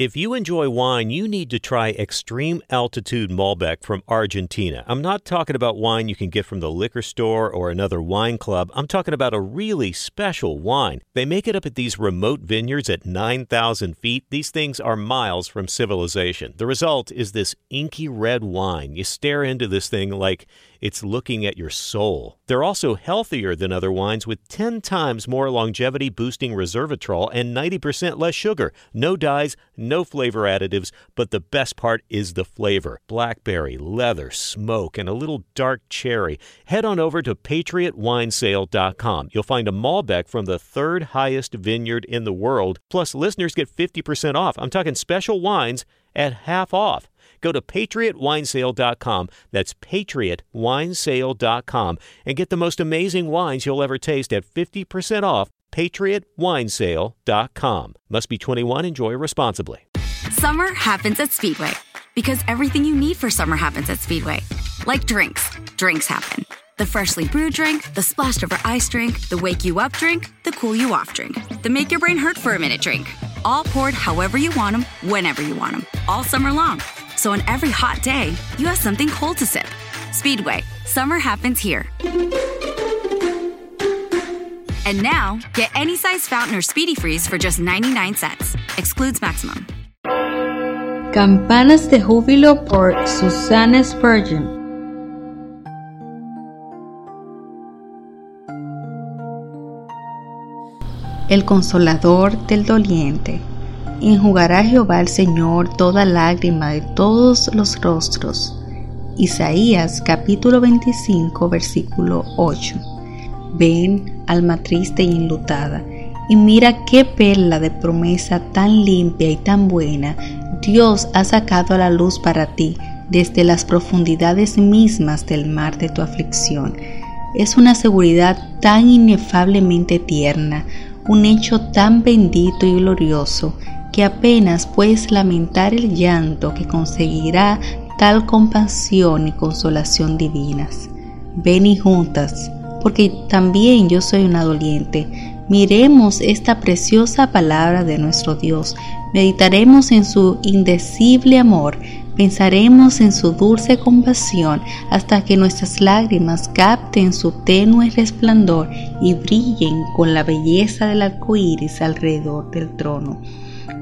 If you enjoy wine, you need to try Extreme Altitude Malbec from Argentina. I'm not talking about wine you can get from the liquor store or another wine club. I'm talking about a really special wine. They make it up at these remote vineyards at 9,000 feet. These things are miles from civilization. The result is this inky red wine. You stare into this thing like it's looking at your soul. They're also healthier than other wines with 10 times more longevity boosting resveratrol and 90% less sugar. No dyes, no flavor additives, but the best part is the flavor. Blackberry, leather, smoke, and a little dark cherry. Head on over to patriotwinesale.com. You'll find a Malbec from the third highest vineyard in the world. Plus, listeners get 50% off. I'm talking special wines at half off. Go to patriotwinesale.com. That's patriotwinesale.com and get the most amazing wines you'll ever taste at 50% off. patriotwinesale.com. Must be 21. Enjoy responsibly. Summer happens at Speedway because everything you need for summer happens at Speedway. Like drinks, drinks happen. The freshly brewed drink, the splashed over ice drink, the wake you up drink, the cool you off drink, the make your brain hurt for a minute drink. All poured however you want them, whenever you want them, all summer long. So on every hot day, you have something cold to sip. Speedway, summer happens here. And now, get any size fountain or speedy freeze for just 99 cents. Excludes maximum. Campanas de Júbilo por Susanna Spurgeon. El consolador del doliente. Enjugará Jehová el Señor toda lágrima de todos los rostros. Isaías capítulo 25 versículo 8. Ven, alma triste y enlutada, y mira qué perla de promesa tan limpia y tan buena Dios ha sacado a la luz para ti desde las profundidades mismas del mar de tu aflicción. Es una seguridad tan inefablemente tierna, un hecho tan bendito y glorioso, que apenas puedes lamentar el llanto que conseguirá tal compasión y consolación divinas. Ven y juntas, porque también yo soy una doliente. Miremos esta preciosa palabra de nuestro Dios, meditaremos en su indecible amor, pensaremos en su dulce compasión hasta que nuestras lágrimas capten su tenue resplandor y brillen con la belleza del arco iris alrededor del trono.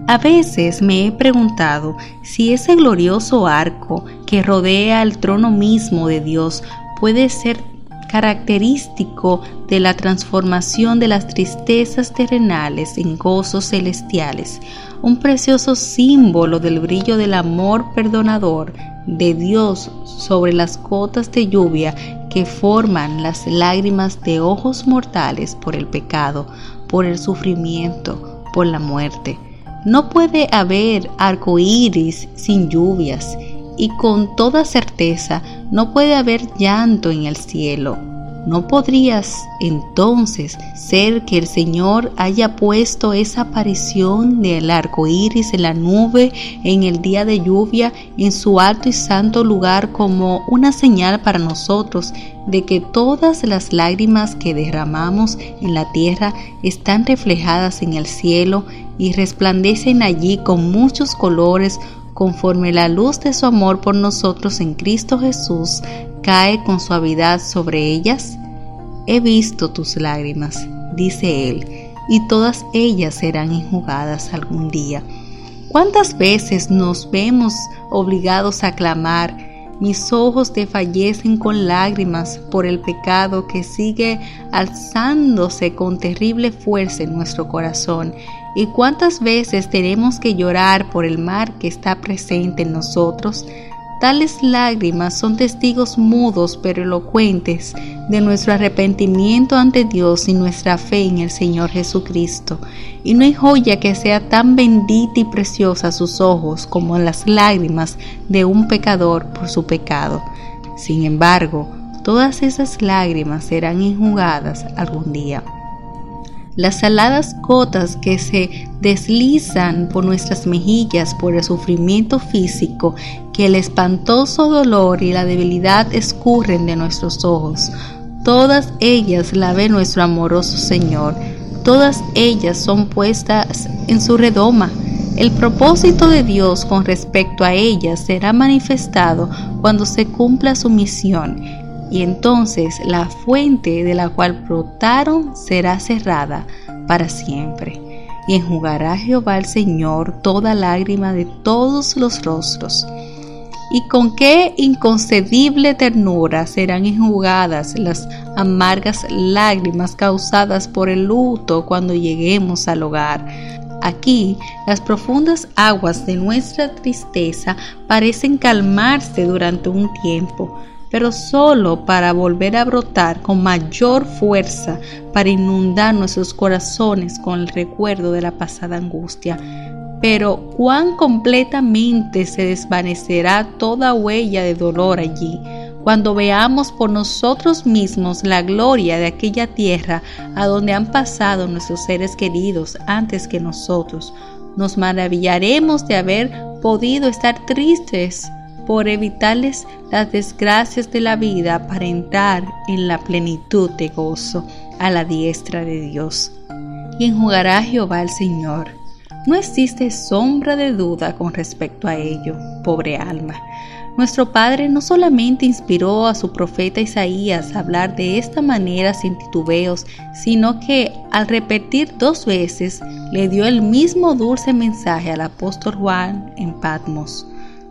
A veces me he preguntado si ese glorioso arco que rodea el trono mismo de Dios puede ser característico de la transformación de las tristezas terrenales en gozos celestiales, un precioso símbolo del brillo del amor perdonador de Dios sobre las gotas de lluvia que forman las lágrimas de ojos mortales por el pecado, por el sufrimiento, por la muerte. No puede haber arco iris sin lluvias, y con toda certeza no puede haber llanto en el cielo. ¿No podrías entonces ser que el Señor haya puesto esa aparición del arco iris en la nube en el día de lluvia en su alto y santo lugar como una señal para nosotros de que todas las lágrimas que derramamos en la tierra están reflejadas en el cielo y resplandecen allí con muchos colores conforme la luz de su amor por nosotros en Cristo Jesús cae con suavidad sobre ellas? He visto tus lágrimas, dice Él, y todas ellas serán enjugadas algún día. ¿Cuántas veces nos vemos obligados a clamar, mis ojos te fallecen con lágrimas por el pecado que sigue alzándose con terrible fuerza en nuestro corazón ¿Y cuántas veces tenemos que llorar por el mar que está presente en nosotros? Tales lágrimas son testigos mudos pero elocuentes de nuestro arrepentimiento ante Dios y nuestra fe en el Señor Jesucristo. Y no hay joya que sea tan bendita y preciosa a sus ojos como las lágrimas de un pecador por su pecado. Sin embargo, todas esas lágrimas serán enjugadas algún día las saladas gotas que se deslizan por nuestras mejillas por el sufrimiento físico, que el espantoso dolor y la debilidad escurren de nuestros ojos. Todas ellas la ve nuestro amoroso Señor, todas ellas son puestas en su redoma. El propósito de Dios con respecto a ellas será manifestado cuando se cumpla su misión y entonces la fuente de la cual brotaron será cerrada para siempre. Y enjugará Jehová el Señor toda lágrima de todos los rostros. Y con qué inconcebible ternura serán enjugadas las amargas lágrimas causadas por el luto cuando lleguemos al hogar. Aquí las profundas aguas de nuestra tristeza parecen calmarse durante un tiempo, pero solo para volver a brotar con mayor fuerza, para inundar nuestros corazones con el recuerdo de la pasada angustia. Pero cuán completamente se desvanecerá toda huella de dolor allí, cuando veamos por nosotros mismos la gloria de aquella tierra a donde han pasado nuestros seres queridos antes que nosotros. Nos maravillaremos de haber podido estar tristes por evitarles las desgracias de la vida para entrar en la plenitud de gozo a la diestra de Dios. Y enjugará Jehová el Señor. No existe sombra de duda con respecto a ello, pobre alma. Nuestro Padre no solamente inspiró a su profeta Isaías a hablar de esta manera sin titubeos, sino que al repetir dos veces le dio el mismo dulce mensaje al apóstol Juan en Patmos.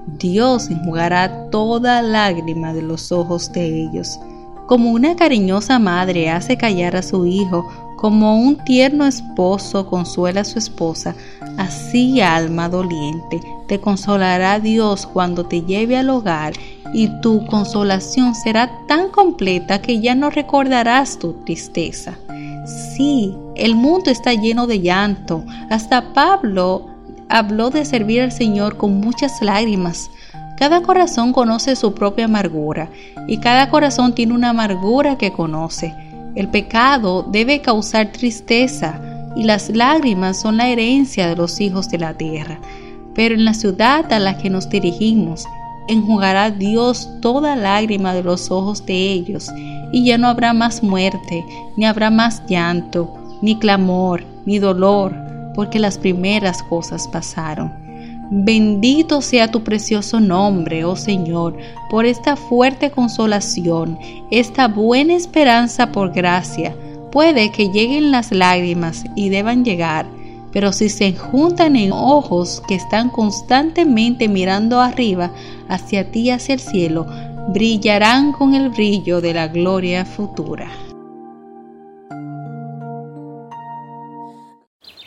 Dios enjugará toda lágrima de los ojos de ellos. Como una cariñosa madre hace callar a su hijo, como un tierno esposo consuela a su esposa, así alma doliente, te consolará Dios cuando te lleve al hogar y tu consolación será tan completa que ya no recordarás tu tristeza. Sí, el mundo está lleno de llanto. Hasta Pablo habló de servir al Señor con muchas lágrimas. Cada corazón conoce su propia amargura y cada corazón tiene una amargura que conoce. El pecado debe causar tristeza y las lágrimas son la herencia de los hijos de la tierra. Pero en la ciudad a la que nos dirigimos, enjugará Dios toda lágrima de los ojos de ellos, y ya no habrá más muerte, ni habrá más llanto, ni clamor, ni dolor, porque las primeras cosas pasaron. Bendito sea tu precioso nombre, oh Señor, por esta fuerte consolación, esta buena esperanza por gracia. Puede que lleguen las lágrimas y deban llegar, pero si se juntan en ojos que están constantemente mirando arriba, hacia ti, hacia el cielo, brillarán con el brillo de la gloria futura.